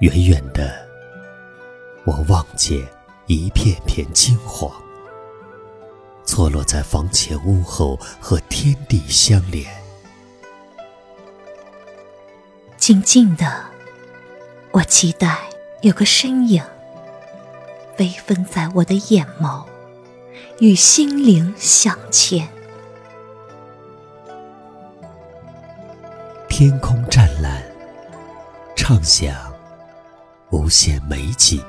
远远的，我望见一片片金黄，错落在房前屋后，和天地相连。静静的，我期待有个身影，微分在我的眼眸，与心灵相牵。天空湛蓝，畅想无限美景，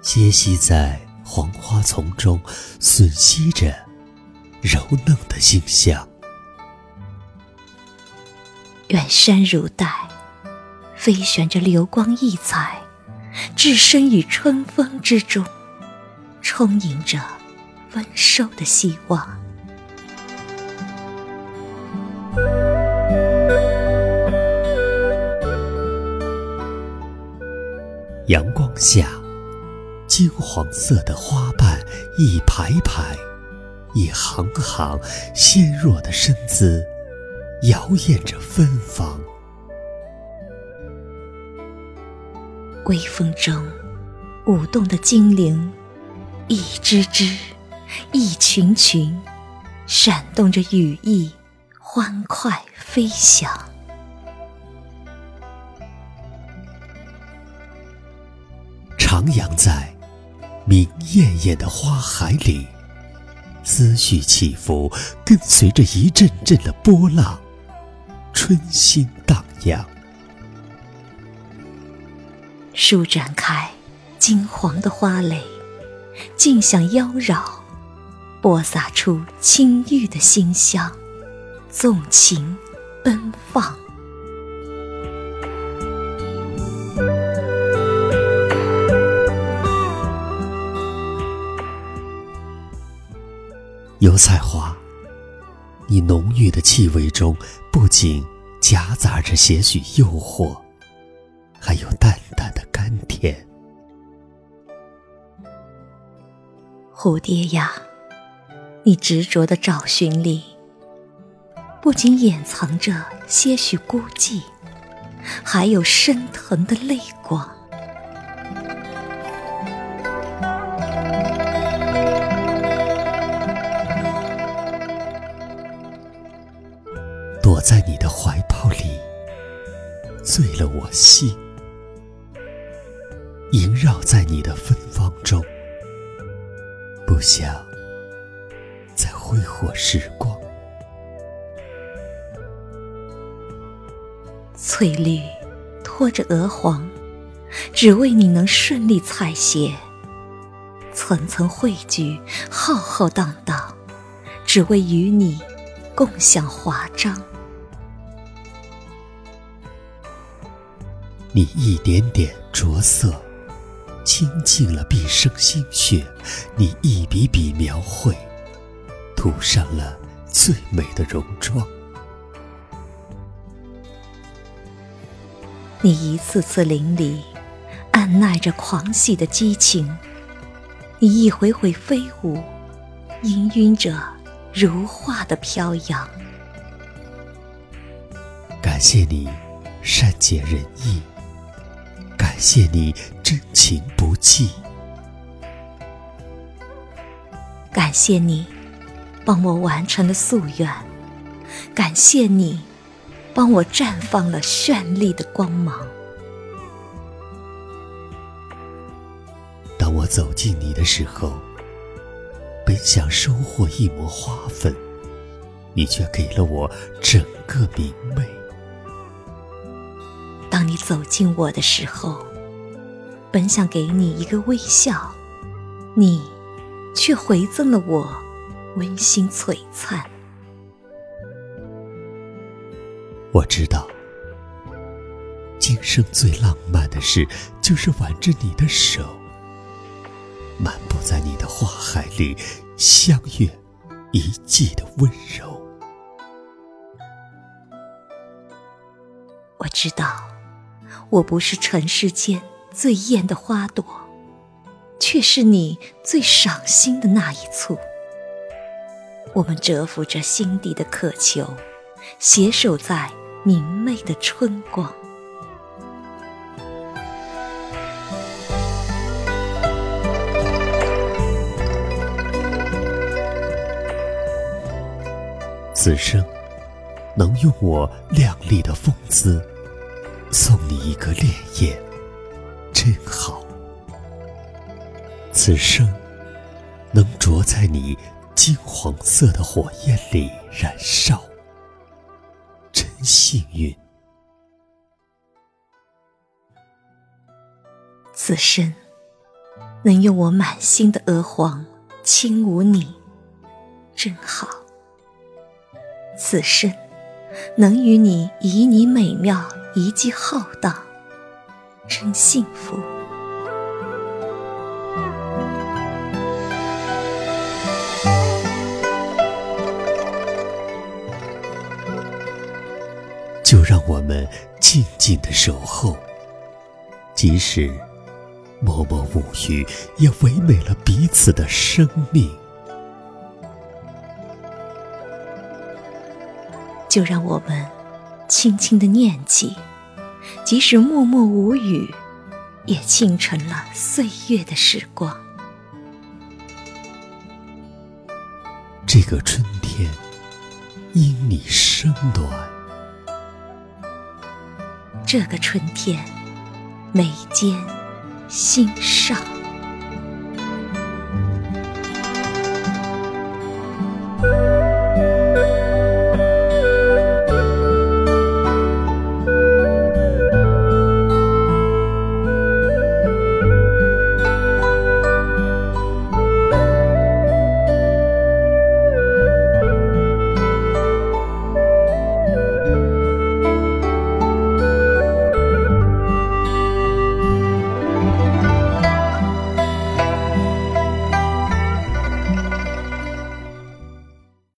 歇息在黄花丛中，吮吸着柔嫩的馨香。远山如黛，飞旋着流光溢彩，置身于春风之中，充盈着丰收的希望。下，金黄色的花瓣一排排，一行行纤弱的身姿，摇曳着芬芳。微风中舞动的精灵，一只只，一群群，闪动着羽翼，欢快飞翔。徜徉在明艳艳的花海里，思绪起伏，跟随着一阵阵的波浪，春心荡漾。舒展开金黄的花蕾，尽享妖娆，播撒出青玉的馨香，纵情奔放。油菜花，你浓郁的气味中不仅夹杂着些许诱惑，还有淡淡的甘甜。蝴蝶呀，你执着的找寻里，不仅掩藏着些许孤寂，还有升腾的泪光。心；萦绕在你的芬芳中，不想再挥霍时光。翠绿拖着鹅黄，只为你能顺利采撷；层层汇聚，浩浩荡荡，只为与你共享华章。你一点点着色，倾尽了毕生心血；你一笔笔描绘，涂上了最美的戎妆。你一次次淋漓，按耐着狂喜的激情；你一回回飞舞，氤氲着如画的飘扬。感谢你善解人意。感谢你真情不弃，感谢你帮我完成了夙愿，感谢你帮我绽放了绚丽的光芒。当我走近你的时候，本想收获一抹花粉，你却给了我整个明媚。走近我的时候，本想给你一个微笑，你却回赠了我温馨璀璨。我知道，今生最浪漫的事，就是挽着你的手，漫步在你的花海里，相约一季的温柔。我知道。我不是尘世间最艳的花朵却是你最赏心的那一簇。我们蛰伏着心底的渴求携手在明媚的春光。此生能用我靓丽的风姿送你一个烈焰，真好。此生能着在你金黄色的火焰里燃烧，真幸运。此生能用我满心的鹅黄轻舞你，真好。此生能与你旖旎美妙，一记浩荡，真幸福。就让我们静静的守候，即使默默无语，也唯美了彼此的生命。就让我们轻轻的念起，即使默默无语，也倾成了岁月的时光。这个春天，因你生暖。这个春天，眉间心上。